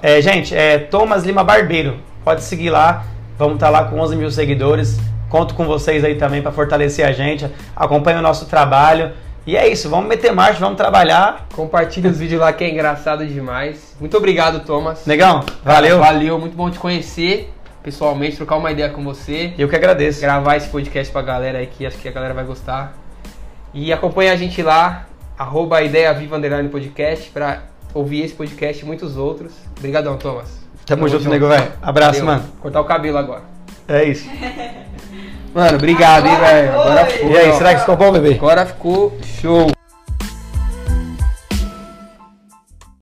É, gente, é Thomas Lima Barbeiro. Pode seguir lá. Vamos estar lá com 11 mil seguidores. Conto com vocês aí também para fortalecer a gente. Acompanhe o nosso trabalho. E é isso, vamos meter marcha, vamos trabalhar. Compartilha os vídeos lá que é engraçado demais. Muito obrigado, Thomas. Negão, valeu. Valeu, muito bom te conhecer pessoalmente, trocar uma ideia com você. Eu que agradeço. Gravar esse podcast pra galera aí que acho que a galera vai gostar. E acompanha a gente lá, arroba Ideia Viva Underline Podcast, pra ouvir esse podcast e muitos outros. Obrigadão, Thomas. Tamo, Tamo junto, junto, nego, velho. Abraço, Valeu. mano. Cortar o cabelo agora. É isso. Mano, obrigado, hein, velho. Agora foi. E aí, será que ficou bom, bebê? Agora ficou show.